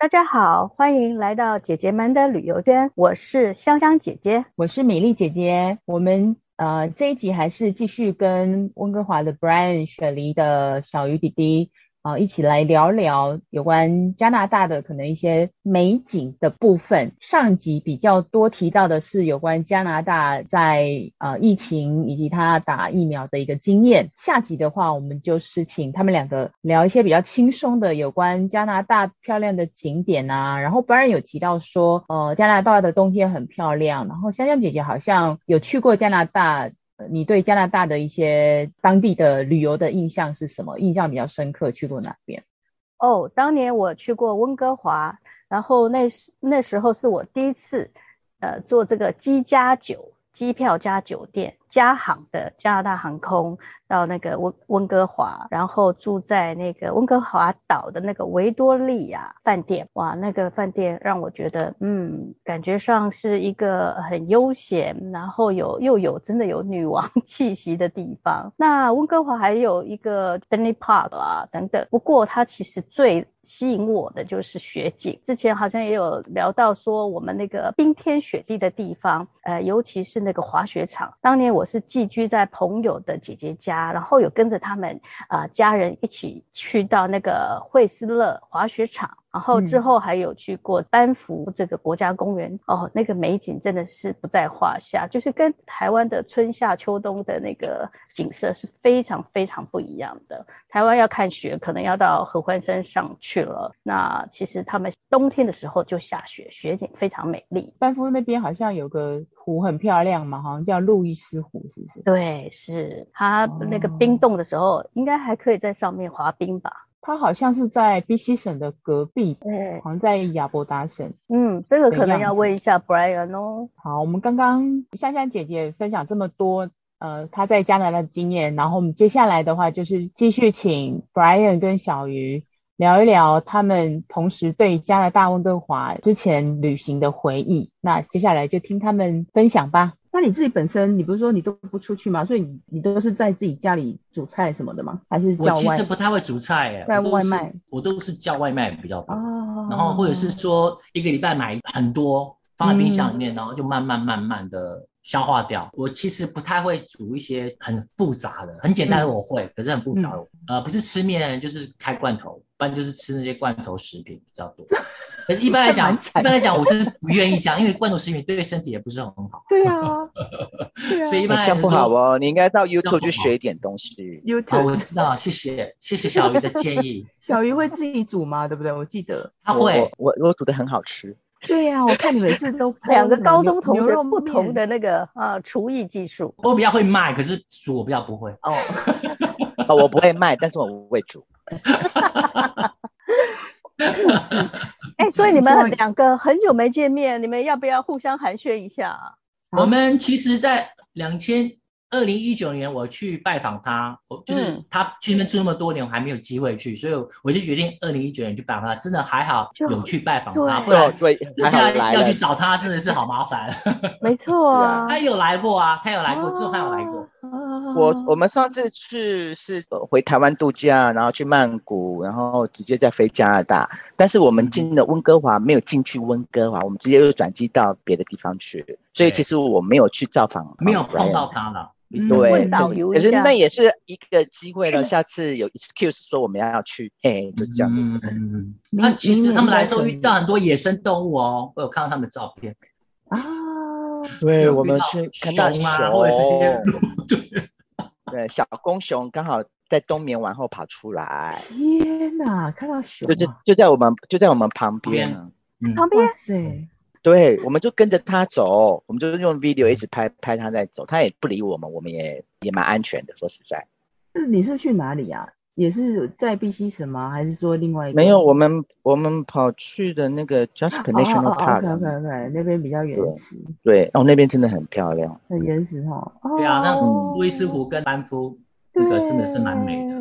大家好，欢迎来到姐姐们的旅游圈。我是香香姐姐，我是美丽姐姐。我们呃这一集还是继续跟温哥华的 Brian 雪梨的小鱼弟弟。啊，一起来聊聊有关加拿大的可能一些美景的部分。上集比较多提到的是有关加拿大在呃疫情以及他打疫苗的一个经验。下集的话，我们就是请他们两个聊一些比较轻松的有关加拿大漂亮的景点啊。然后白人有提到说，呃，加拿大的冬天很漂亮。然后香香姐姐好像有去过加拿大。你对加拿大的一些当地的旅游的印象是什么？印象比较深刻，去过哪边？哦，当年我去过温哥华，然后那时那时候是我第一次，呃，做这个鸡加酒，机票加酒店。加航的加拿大航空到那个温温哥华，然后住在那个温哥华岛的那个维多利亚饭店。哇，那个饭店让我觉得，嗯，感觉上是一个很悠闲，然后有又有真的有女王 气息的地方。那温哥华还有一个 Stanley Park 啊等等。不过它其实最吸引我的就是雪景。之前好像也有聊到说，我们那个冰天雪地的地方，呃，尤其是那个滑雪场。当年我。是寄居在朋友的姐姐家，然后有跟着他们啊、家人一起去到那个惠斯勒滑雪场。然后之后还有去过班夫这个国家公园，嗯、哦，那个美景真的是不在话下，就是跟台湾的春夏秋冬的那个景色是非常非常不一样的。台湾要看雪，可能要到合欢山上去了。那其实他们冬天的时候就下雪，雪景非常美丽。班夫那边好像有个湖很漂亮嘛，好像叫路易斯湖，是不是？对，是它那个冰冻的时候，哦、应该还可以在上面滑冰吧。它好像是在 BC 省的隔壁，嗯，好像在亚伯达省。嗯，这个可能要问一下 Brian 哦。好，我们刚刚香香姐姐分享这么多，呃，她在加拿大的经验，然后我们接下来的话就是继续请 Brian 跟小鱼聊一聊他们同时对加拿大温哥华之前旅行的回忆。那接下来就听他们分享吧。那你自己本身，你不是说你都不出去吗？所以你你都是在自己家里煮菜什么的吗？还是叫外？我其实不太会煮菜，在外卖，我都是叫外卖比较多。哦。然后或者是说一个礼拜买很多放在冰箱里面，嗯、然后就慢慢慢慢的消化掉。我其实不太会煮一些很复杂的，很简单的我会，嗯、可是很复杂的，嗯、呃，不是吃面就是开罐头，不然就是吃那些罐头食品比较多。可是一般来讲，一般来讲，我是不愿意这样，因为罐头食品对身体也不是很好。对啊，所以一般来讲这样不好哦。你应该到 YouTube 去学一点东西。YouTube，哦，我知道，谢谢，谢谢小鱼的建议。小鱼会自己煮吗？对不对？我记得他会，我我煮的很好吃。对呀，我看你每次都 两个高中同学不同的那个啊厨艺技术。我比较会卖，可是煮我比较不会。哦，哦，我不会卖，但是我不会煮。哎、欸，所以你们两个很久没见面，你们要不要互相寒暄一下？我们其实，在两千二零一九年我去拜访他，我就是他去那边住那么多年，我还没有机会去，所以我就决定二零一九年去拜访他。真的还好有去拜访他，不然对现在要去找他真的是好麻烦。没错啊，他有来过啊，他有来过，之后他有来过。我我们上次去是回台湾度假，然后去曼谷，然后直接再飞加拿大。但是我们进了温哥华，没有进去温哥华，我们直接又转机到别的地方去。所以其实我没有去造访，没有碰到他了。对，可是那也是一个机会了。下次有 excuse 说我们要去，哎，就是这样子。嗯，那其实他们来的时候遇到很多野生动物哦，我有看到他们的照片啊。对，我们去看到熊啊，或者 对。对，小公熊刚好在冬眠完后跑出来。天哪，看到熊，就就在我们就在我们旁边，旁边。哇塞，对，我们就跟着他走，我们就用 video 一直拍拍他在走，他也不理我们，我们也也蛮安全的。说实在，是你是去哪里啊？也是在 BC 省吗？还是说另外一个？没有，我们我们跑去的那个 Jasper National Park，哦哦哦、OK OK OK，那边比较原始。对，对哦，那边真的很漂亮，很原始哈。哦、对啊，那路易斯湖跟班夫那个真的是蛮美的，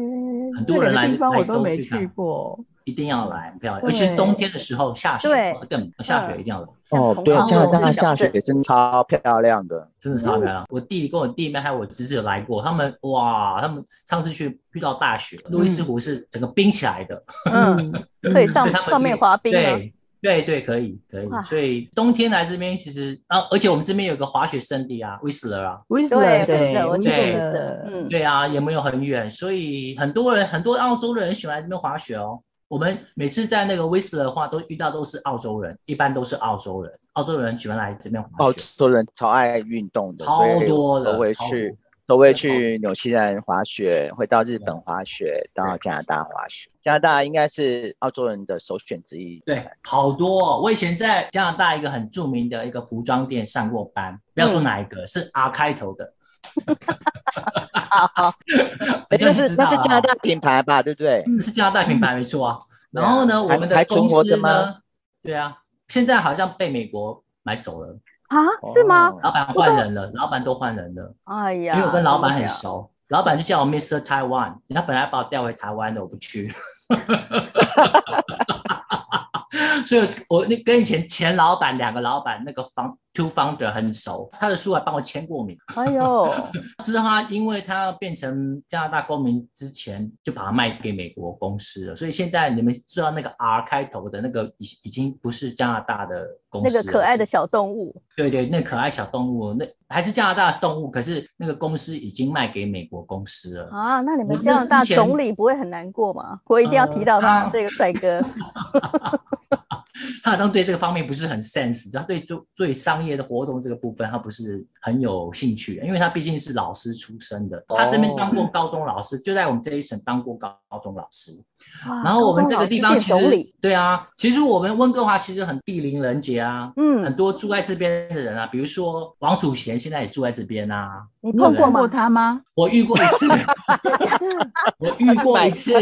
很多人来地方我都没去过。一定要来，很漂亮。尤其是冬天的时候下雪，更下雪一定要来。哦，对，加拿大下雪真的超漂亮的，真的超漂亮。我弟弟跟我弟妹还有我侄子有来过，他们哇，他们上次去遇到大雪，路易斯湖是整个冰起来的，嗯，可以上上面滑冰对。对对，可以可以，所以冬天来这边其实啊，而且我们这边有个滑雪胜地啊，Whistler 啊，Whistler 对对，我记得，嗯，对啊，也没有很远，所以很多人很多澳洲的人喜欢来这边滑雪哦。我们每次在那个 Whistler 的话，都遇到都是澳洲人，一般都是澳洲人，澳洲人喜欢来这边滑雪。澳洲人超爱运动的，超多的，都会去。都会去纽西兰滑雪，会到日本滑雪，到加拿大滑雪。加拿大应该是澳洲人的首选之一。对，好多哦。我以前在加拿大一个很著名的一个服装店上过班，不要说哪一个，是 R 开头的。那是那是加拿大品牌吧？对不对？是加拿大品牌，没错啊。然后呢，我们的公司呢？对啊，现在好像被美国买走了。啊，是吗？老板换人了，老板都换人了。哎呀，因为我跟老板很熟，老板就叫我 Mr. Taiwan，人家本来把我调回台湾的，我不去。所以，我那跟以前前老板两个老板那个方 two founder 很熟，他的书还帮我签过名。哎呦，是他，因为他要变成加拿大公民之前，就把它卖给美国公司了。所以现在你们知道那个 R 开头的那个已已经不是加拿大的公那个可爱的小动物。对对，那可爱小动物，那还是加拿大的动物，可是那个公司已经卖给美国公司了。啊，那你们加拿大总理不会很难过吗？我一定要提到他这个帅哥。他好像对这个方面不是很 sense，他对做对商业的活动这个部分，他不是很有兴趣，因为他毕竟是老师出身的，他这边当过高中老师，就在我们这一省当过高高中老师。然后我们这个地方其实对啊，其实我们温哥华其实很地灵人杰啊，嗯，很多住在这边的人啊，比如说王祖贤现在也住在这边啊。你碰过过他吗？我遇过一次，我遇过一次，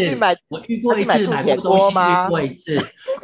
我遇过一次买过东西，遇过一次。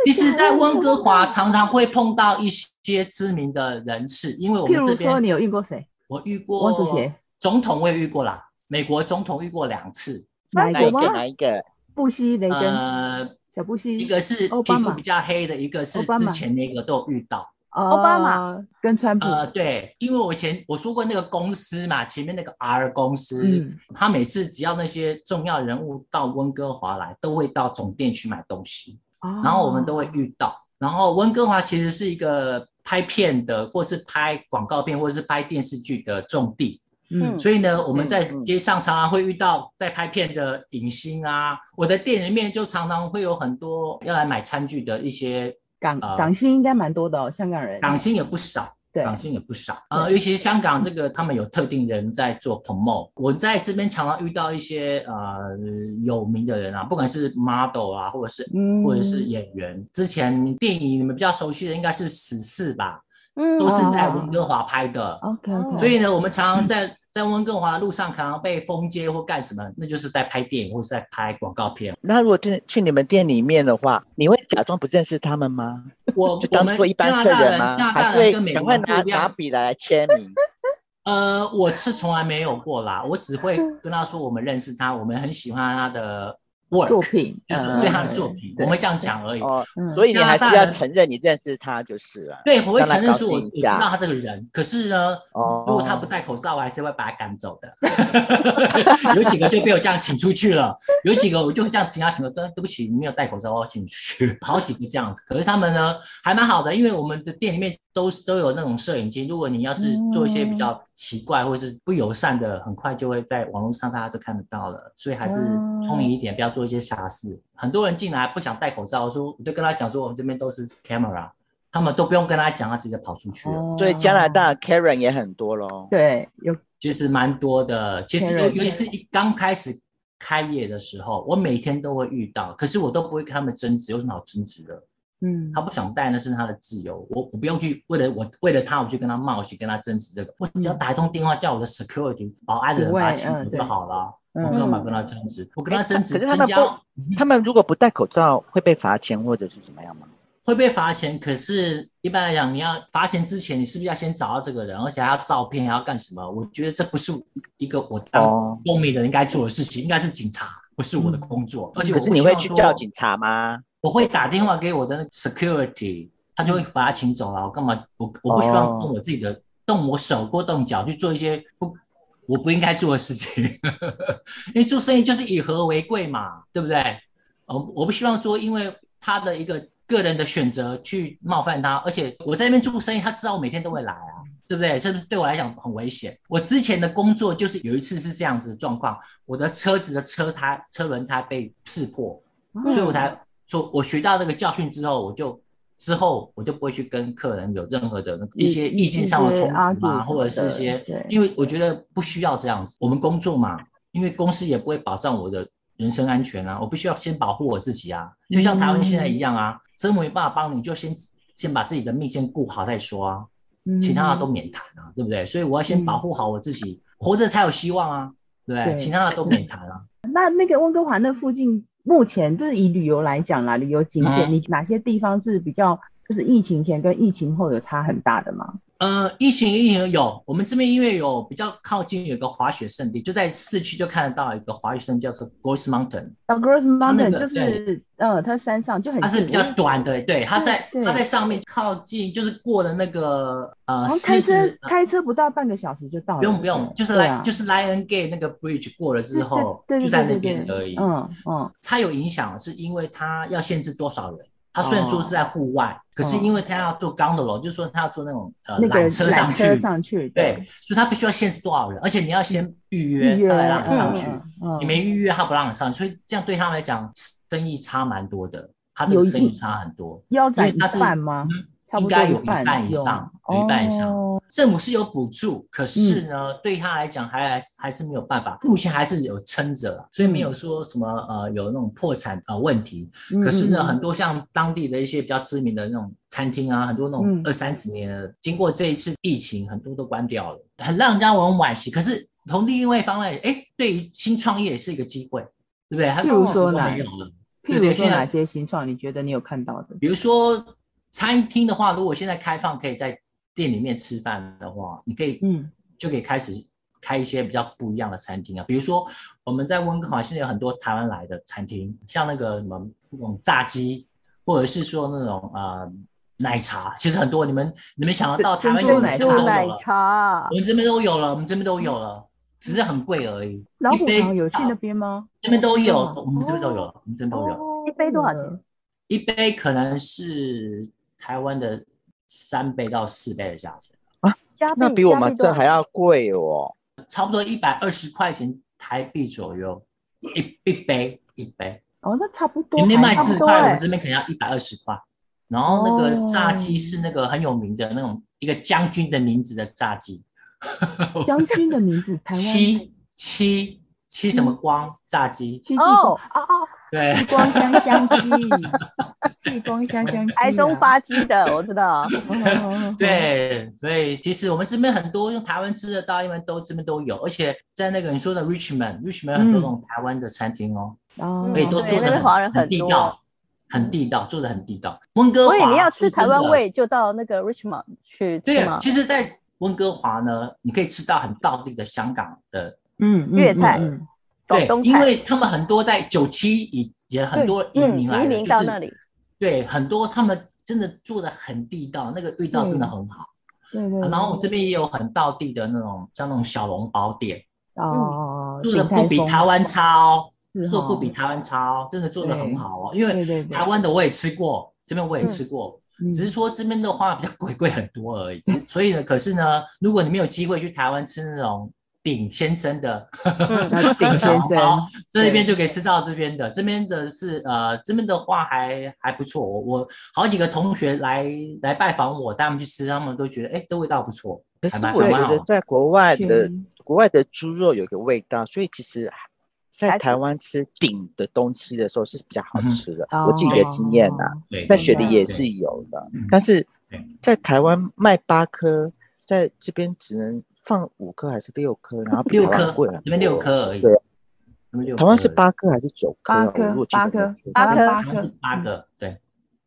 其实，在温哥华 常常会碰到一些知名的人士，因为我们这边。说你有遇过谁？我遇过王祖贤，总统我也遇过啦，美国总统遇过两次。哪一个？哪一个？布希雷根。呃，小布希。一个是皮肤比较黑的，一个是之前那个都有遇到。奥巴马跟川普，呃，对，因为我以前我说过那个公司嘛，前面那个 R 公司，嗯，他每次只要那些重要人物到温哥华来，都会到总店去买东西，哦，然后我们都会遇到。然后温哥华其实是一个拍片的，或是拍广告片，或者是拍电视剧的重地，嗯，所以呢，我们在街上常常会遇到在拍片的影星啊，我的店里面就常常会有很多要来买餐具的一些。港港星应该蛮多的哦，香港人港星也不少，对，港星也不少。呃，尤其是香港这个，他们有特定人在做 promote。我在这边常常遇到一些呃有名的人啊，不管是 model 啊，或者是或者是演员。之前电影你们比较熟悉的应该是《死侍》吧，嗯，都是在温哥华拍的。OK，所以呢，我们常常在。在温哥华路上可能被封街或干什么，那就是在拍电影或是在拍广告片。那如果去去你们店里面的话，你会假装不认识他们吗？我 就当做一般客人吗？人还是会赶快拿拿笔来签名？呃，我是从来没有过啦，我只会跟他说我们认识他，我们很喜欢他的。作品就是对他的作品，我会这样讲而已。哦，所以你还是要承认你认识他就是了。对，我会承认是我我知道他这个人。可是呢，如果他不戴口罩，我还是会把他赶走的。有几个就被我这样请出去了，有几个我就会这样请他请说，对不起，你没有戴口罩，我要请你出去。好几个这样子，可是他们呢还蛮好的，因为我们的店里面。都是都有那种摄影机，如果你要是做一些比较奇怪或是不友善的，很快就会在网络上大家都看得到了。所以还是聪明一点，不要做一些傻事。很多人进来不想戴口罩，说我就跟他讲说，我们这边都是 camera，他们都不用跟他讲，他直接跑出去了。所以加拿大 Karen 也很多咯。对，有其实蛮多的。其实尤其是一刚开始开业的时候，我每天都会遇到，可是我都不会跟他们争执，有什么好争执的？嗯，他不想戴那是他的自由，我我不用去为了我为了他我去跟他冒去跟他争执这个，我只要打一通电话叫我的 security 保安的人把他请走就好了，我干嘛跟他争执？我跟他争执，可是他们不，他们如果不戴口罩会被罚钱或者是怎么样吗？会被罚钱，可是一般来讲，你要罚钱之前，你是不是要先找到这个人，而且还要照片，还要干什么？我觉得这不是一个我当公民的人应该做的事情，应该是警察，不是我的工作。而且可是你会去叫警察吗？我会打电话给我的那个 security，他就会把他请走了。我干嘛？我我不希望动我自己的，动我手或动脚去做一些不我不应该做的事情。因为做生意就是以和为贵嘛，对不对？我我不希望说因为他的一个个人的选择去冒犯他，而且我在那边做生意，他知道我每天都会来啊，对不对？这是对我来讲很危险。我之前的工作就是有一次是这样子的状况，我的车子的车胎车轮胎被刺破，所以我才。说我学到这个教训之后，我就之后我就不会去跟客人有任何的那一些意见上的冲突啊，或者是一些，因为我觉得不需要这样子。我们工作嘛，因为公司也不会保障我的人身安全啊，我必须要先保护我自己啊。就像台湾现在一样啊，真没办法帮你，就先先把自己的命先顾好再说啊，其他的都免谈啊，对不对？所以我要先保护好我自己，活着才有希望啊，对不对？其他的都免谈啊。那那个温哥华那附近。目前就是以旅游来讲啦，旅游景点，你哪些地方是比较就是疫情前跟疫情后有差很大的吗？呃，疫情疫情有，我们这边因为有比较靠近有个滑雪圣地，就在市区就看得到一个滑雪胜地，叫做 Grouse Mountain。啊，Grouse Mountain 就是，呃，它山上就很，它是比较短的，对，它在它在上面靠近，就是过了那个呃，开车开车不到半个小时就到了，不用不用，就是来就是 Lion Gate 那个 bridge 过了之后，就在那边而已。嗯嗯，它有影响是因为它要限制多少人。他虽然说是在户外，可是因为他要坐 gondola，就是说他要坐那种呃缆车上去，上去，对，所以他必须要限制多少人，而且你要先预约，他才让你上去，你没预约他不让你上去，所以这样对他来讲生意差蛮多的，他这个生意差很多，腰斩一半吗？应该有一半以上，有一半以上。政府是有补助，可是呢，嗯、对他来讲还还是没有办法，目前还是有撑着，所以没有说什么呃有那种破产呃问题。可是呢，很多像当地的一些比较知名的那种餐厅啊，很多那种二三十年了，经过这一次疫情，很多都关掉了，很让人家很惋惜。可是从另外一方面，哎，对于新创业也是一个机会，对不对？譬如说哪？譬如说哪些新创？你觉得你有看到的？比如说。餐厅的话，如果现在开放可以在店里面吃饭的话，你可以，嗯，就可以开始开一些比较不一样的餐厅啊。比如说，我们在温哥华现在有很多台湾来的餐厅，像那个什么那种炸鸡，或者是说那种呃奶茶，其实很多。你们你们想得到台湾有奶茶，奶茶，我们这边都有了，我们这边都有了，只是很贵而已。老虎堂有去那边吗？这边都有，我们这边都有，我们这边都有。一杯多少钱？一杯可能是。台湾的三倍到四倍的价钱啊，那比我们这还要贵哦，差不多一百二十块钱台币左右，一一杯一杯哦，那差不多。你们卖四块，我们这边可能要一百二十块。然后那个炸鸡是那个很有名的那种一个将军的名字的炸鸡，将军的名字，七七七什么光炸鸡？七哦哦哦。对，激光香香鸡，激光香香鸡，台东发鸡的，我知道。对，所以其实我们这边很多用台湾吃的，大部分都这边都有，而且在那个你说的 Richmond，Richmond 很多那种台湾的餐厅哦，可以都做的很地道，很地道，做的很地道。温哥华，所以你要吃台湾味，就到那个 Richmond 去。对，其实，在温哥华呢，你可以吃到很道地的香港的嗯粤菜。对，因为他们很多在九七以前很多移民来的，就是对很多他们真的做的很地道，那个味道真的很好。对对。然后我这边也有很道地的那种，像那种小笼包店哦，做的不比台湾差哦，做的不比台湾差哦，真的做的很好哦。因为台湾的我也吃过，这边我也吃过，只是说这边的话比较贵，贵很多而已。所以呢，可是呢，如果你没有机会去台湾吃那种。鼎先生的，鼎先生，这一边就可以吃到这边的，这边的是呃，这边的话还还不错。我我好几个同学来来拜访我，带他们去吃，他们都觉得哎，这味道不错。可是我觉得在国外的国外的猪肉有个味道，所以其实，在台湾吃鼎的东西的时候是比较好吃的。我自己的经验呐，在雪梨也是有的，但是在台湾卖八颗，在这边只能。放五颗还是六颗？然后比较贵了，这边六颗而已。对，台湾是八颗还是九颗？八颗，八颗，八颗，八颗，八颗。对，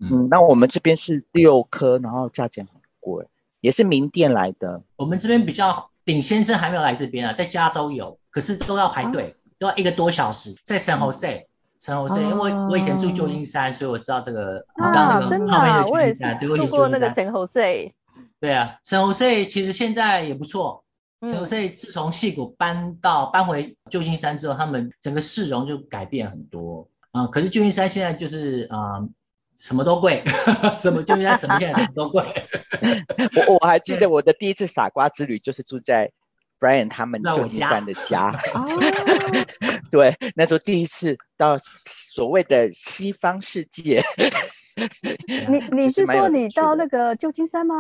嗯，那我们这边是六颗，然后价钱很贵，也是名店来的。我们这边比较鼎先生还没有来这边啊，在加州有，可是都要排队，都要一个多小时，在 San Jose。圣荷西，因为我以前住旧金山，所以我知道这个。啊，真的、啊，我也是住过那个圣荷西。对啊，圣荷西其实现在也不错。圣荷西自从戏骨搬到搬回旧金山之后，他们整个市容就改变很多啊、呃。可是旧金山现在就是啊、呃，什么都贵，什么旧金山什么现在什么都贵。我我还记得我的第一次傻瓜之旅就是住在。Brian 他们旧金山的家，家 对，那时候第一次到所谓的西方世界。你你是说你到那个旧金山吗？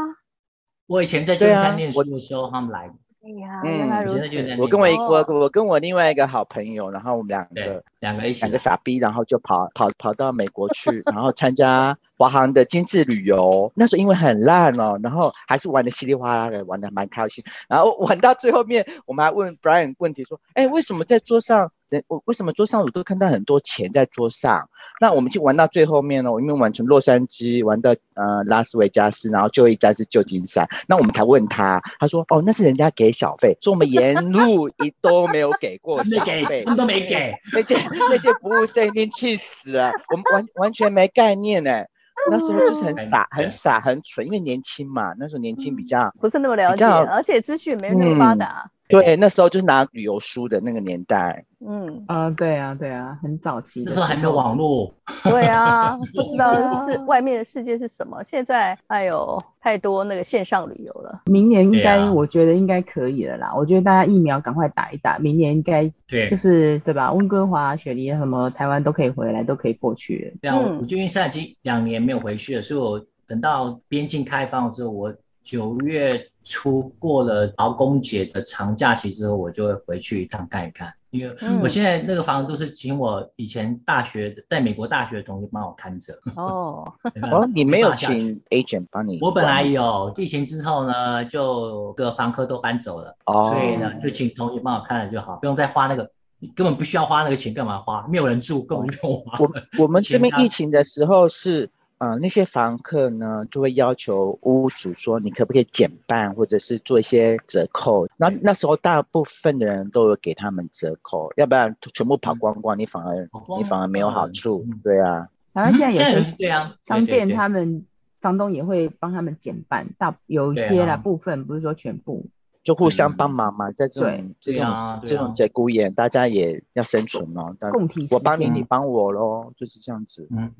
我以前在旧金山念书的时候，他们来。哎呀，原来如此。我跟我一我我跟我另外一个好朋友，然后我们两个两个一起两个傻逼，然后就跑跑跑到美国去，然后参加华航的精致旅游。那时候因为很烂哦，然后还是玩的稀里哗啦的，玩的蛮开心。然后玩到最后面，我们还问 Brian 问题说：“哎，为什么在桌上？”我为什么桌上我都看到很多钱在桌上？那我们去玩到最后面呢？因为玩从洛杉矶玩到呃拉斯维加斯，然后最后一站是旧金山。那我们才问他，他说：“哦，那是人家给小费，说我们沿路一都没有给过小费，他们都没给。那些那些服务生一定气死了，我们完完全没概念呢。那时候就是很傻、很傻、很蠢，因为年轻嘛，那时候年轻比较不是那么了解，而且资讯没那么发达。嗯”对，那时候就是拿旅游书的那个年代。嗯啊，对啊，对啊，很早期。那时候还没有网络。对啊，不知道是外面的世界是什么。现在哎呦，太多那个线上旅游了。明年应该，我觉得应该可以了啦。我觉得大家疫苗赶快打一打，明年应该对，就是对吧？温哥华、雪梨什么台湾都可以回来，都可以过去。对啊，我就因为现在已经两年没有回去了，所以我等到边境开放的时候，我九月。初过了劳工节的长假期之后，我就会回去一趟看一看，因为我现在那个房子都是请我以前大学在美国大学的同学帮我看着。哦，哦，你没有请 agent 帮你？我本来有，疫情之后呢，就各房客都搬走了，哦，所以呢，就请同学帮我看了就好，不用再花那个，根本不需要花那个钱，干嘛花？没有人住，根本不用花。我我们这边疫情的时候是。啊、呃，那些房客呢，就会要求屋主说，你可不可以减半，或者是做一些折扣。那那时候大部分的人都有给他们折扣，要不然全部跑光光，你反而你反而没有好处。对啊，反正现在 也是这样商店，他们房东也会帮他们减半，大有一些啦部分，不是说全部。就互相帮忙嘛，在这种这种这种节骨眼，大家也要生存哦。共体，我帮你，你帮我喽，就是这样子。嗯。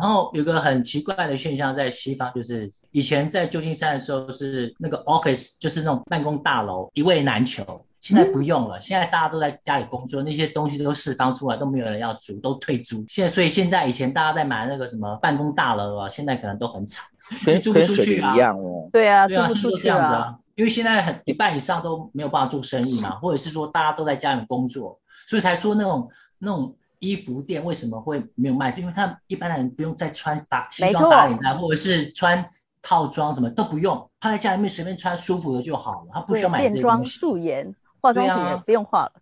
然后有个很奇怪的现象，在西方，就是以前在旧金山的时候，是那个 office，就是那种办公大楼，一位难求。现在不用了，现在大家都在家里工作，那些东西都释放出来，都没有人要租，都退租。现在，所以现在以前大家在买那个什么办公大楼啊，现在可能都很惨，跟租不出去啊。一样哦。对啊，对啊，都这样子啊。因为现在很一半以上都没有办法做生意嘛，或者是说大家都在家里工作，所以才说那种那种衣服店为什么会没有卖？因为他一般的人不用再穿打西装打领带，或者是穿套装什么都不用，他在家里面随便穿舒服的就好了，他不需要买这些东西。变装素颜，化妆品也不用化了。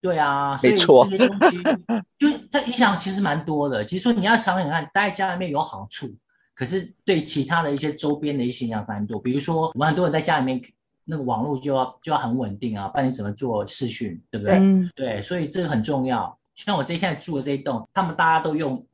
对啊，所以这些东西就是它影响其实蛮多的。其实说你要想想看，待在家里面有好处。可是对其他的一些周边的一些影响蛮多，比如说我们很多人在家里面那个网络就要就要很稳定啊，不然你怎么做视讯，对不对？嗯、对，所以这个很重要。像我这现在住的这一栋，他们大家都用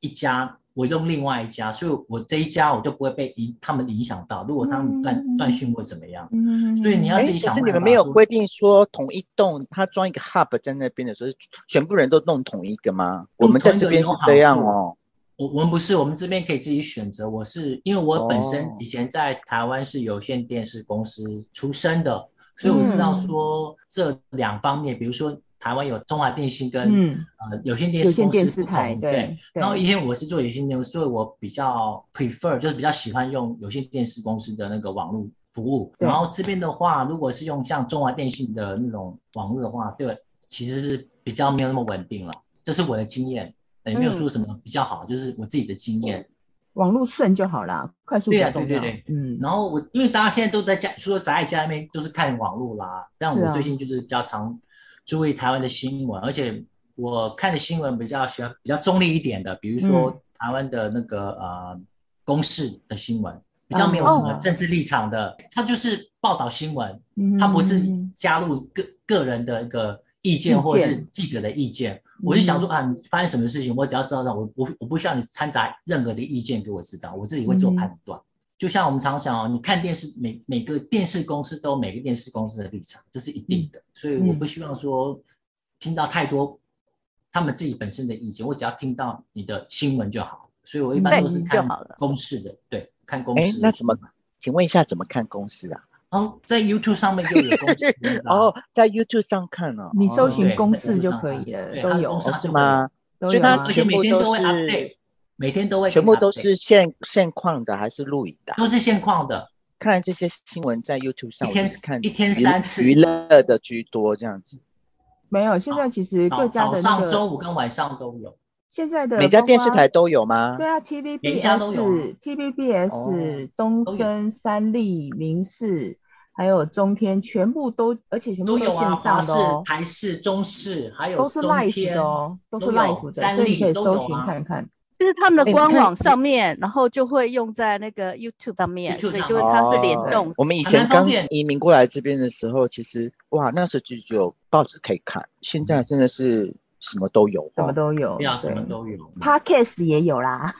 一家，我用另外一家，所以我这一家我就不会被影他们影响到。如果他们断断讯或怎么样，嗯，所以你要自己想。可是你们没有规定说同一栋他装一个 hub 在那边的时候，全部人都弄同一个吗？我们在这边是这样哦。我我们不是，我们这边可以自己选择。我是因为我本身以前在台湾是有线电视公司出身的，所以我知道说这两方面，比如说台湾有中华电信跟、嗯、呃有线电视公司不同，对，对。然后因为我是做有线电视，所以我比较 prefer 就是比较喜欢用有线电视公司的那个网络服务。然后这边的话，如果是用像中华电信的那种网络的话，对，其实是比较没有那么稳定了。这是我的经验。也没有说什么比较好，嗯、就是我自己的经验，网络顺就好了，快速比较重要。对啊，对对对，嗯。然后我因为大家现在都在家，除了宅在家里面都是看网络啦。但我最近就是比较常注意台湾的新闻，啊、而且我看的新闻比较喜欢比较中立一点的，比如说台湾的那个、嗯、呃公视的新闻，比较没有什么政治立场的，它、嗯、就是报道新闻，它不是加入个个人的一个意见或者是记者的意见。我就想说啊，你发生什么事情，我只要知道，我我我不需要你掺杂任何的意见给我知道，我自己会做判断。嗯、就像我们常常讲哦，你看电视，每每个电视公司都有每个电视公司的立场，这是一定的。所以我不希望说听到太多他们自己本身的意见，我只要听到你的新闻就好。所以我一般都是看公式的，对，看公视。那怎么？请问一下，怎么看公司啊？哦，在 YouTube 上面就有公视。哦，在 YouTube 上看哦，你搜寻公式就可以了，都有是吗？所以它全部都是每天都会，全部都是现现况的还是录影的？都是现况的。看这些新闻在 YouTube 上，一天看一天三次，娱乐的居多这样子。没有，现在其实各家的早上、周五跟晚上都有。现在的每家电视台都有吗？对啊，TVBS、TVBS、东森、三立、民视。还有中天全部都，而且全部都线上的哦。台视、中视，还有都是 live 的哦，都是 live 的，所以你可以搜寻看看。就是他们的官网上面，然后就会用在那个 YouTube 上面，所以就是它是联动。我们以前刚移民过来这边的时候，其实哇，那时候就只有报纸可以看，现在真的是什么都有，什么都有，对啊，什么都有。Podcast 也有啦。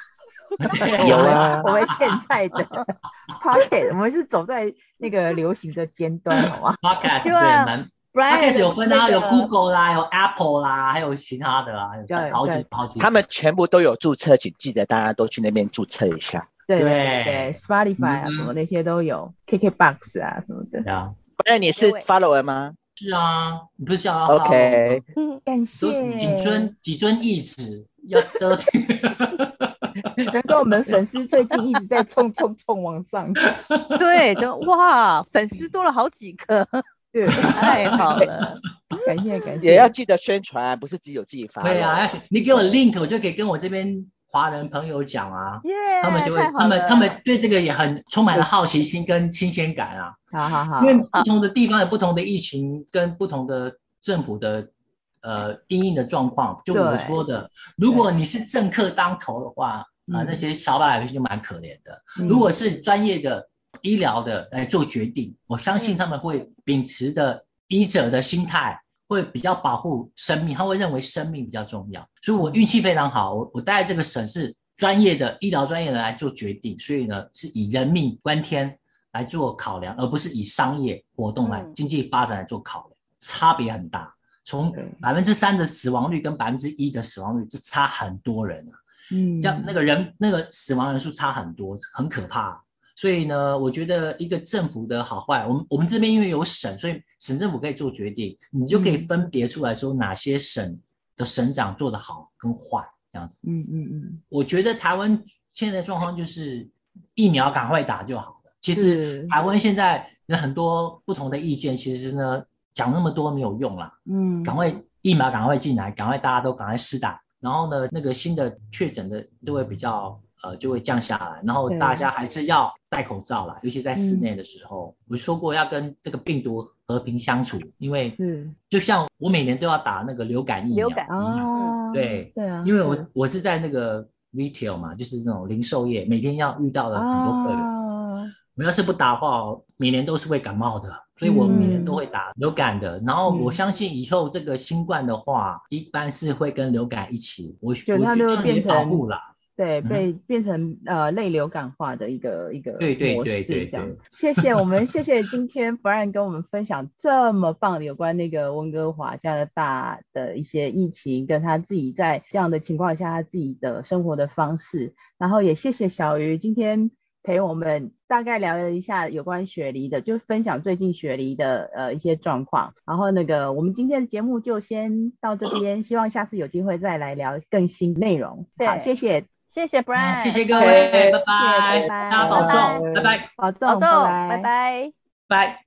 有啊，我们现在的 pocket，我们是走在那个流行的尖端，好吗？Podcast 对，蛮 Podcast 有分啊，有 Google 啦，有 Apple 啦，还有其他的啊，有好几好几。他们全部都有注册，请记得大家都去那边注册一下。对对对，Spotify 啊，什么那些都有，KKBox 啊什么的。对啊，不然你是 follower 吗？是啊，你不是要 OK？嗯，感谢。几尊几尊义子要得。难怪我们粉丝最近一直在冲冲冲往上，对，就哇，粉丝多了好几个，对，太好了，感谢感谢，也要记得宣传，不是只有自己发。对啊，你给我 link，我就可以跟我这边华人朋友讲啊，yeah, 他们就会，他们他们对这个也很充满了好奇心跟新鲜感啊。好好好，因为不同的地方有不同的疫情跟不同的政府的呃因应的状况，就我说的，如果你是政客当头的话。啊，那些小老百姓就蛮可怜的。嗯、如果是专业的医疗的来做决定，嗯、我相信他们会秉持的医者的心态，会比较保护生命，他会认为生命比较重要。所以我运气非常好，我我待在这个省是专业的医疗专业人来做决定，所以呢是以人命关天来做考量，而不是以商业活动来经济发展来做考量，差别很大。从百分之三的死亡率跟百分之一的死亡率，这差很多人啊。嗯，这样那个人那个死亡人数差很多，很可怕。所以呢，我觉得一个政府的好坏，我们我们这边因为有省，所以省政府可以做决定，你就可以分别出来说哪些省的省长做得好跟坏这样子。嗯嗯嗯，我觉得台湾现在的状况就是疫苗赶快打就好了。其实台湾现在有很多不同的意见，其实呢讲那么多没有用啦。嗯，赶快疫苗赶快进来，赶快大家都赶快施打。然后呢，那个新的确诊的都会比较呃，就会降下来。然后大家还是要戴口罩啦，尤其在室内的时候。嗯、我说过要跟这个病毒和平相处，因为是就像我每年都要打那个流感疫苗，流感哦，对对啊，因为我我是在那个 retail 嘛，就是那种零售业，每天要遇到的很多客人。啊我要是不打的话，每年都是会感冒的，所以我每年都会打流感的。嗯、然后我相信以后这个新冠的话，嗯、一般是会跟流感一起，我就它就变成保护了，对，被变成呃类流感化的一个一个模式，对对对对，这样。谢谢我们，谢谢今天 Brian 跟我们分享这么棒的有关那个温哥华加拿大的一些疫情，跟他自己在这样的情况下他自己的生活的方式。然后也谢谢小鱼今天。陪我们大概聊了一下有关雪梨的，就分享最近雪梨的呃一些状况。然后那个我们今天的节目就先到这边，希望下次有机会再来聊更新内容。好，谢谢，谢谢 Brian，谢谢各位，拜拜，大家保重，拜拜，保重，拜拜，拜拜。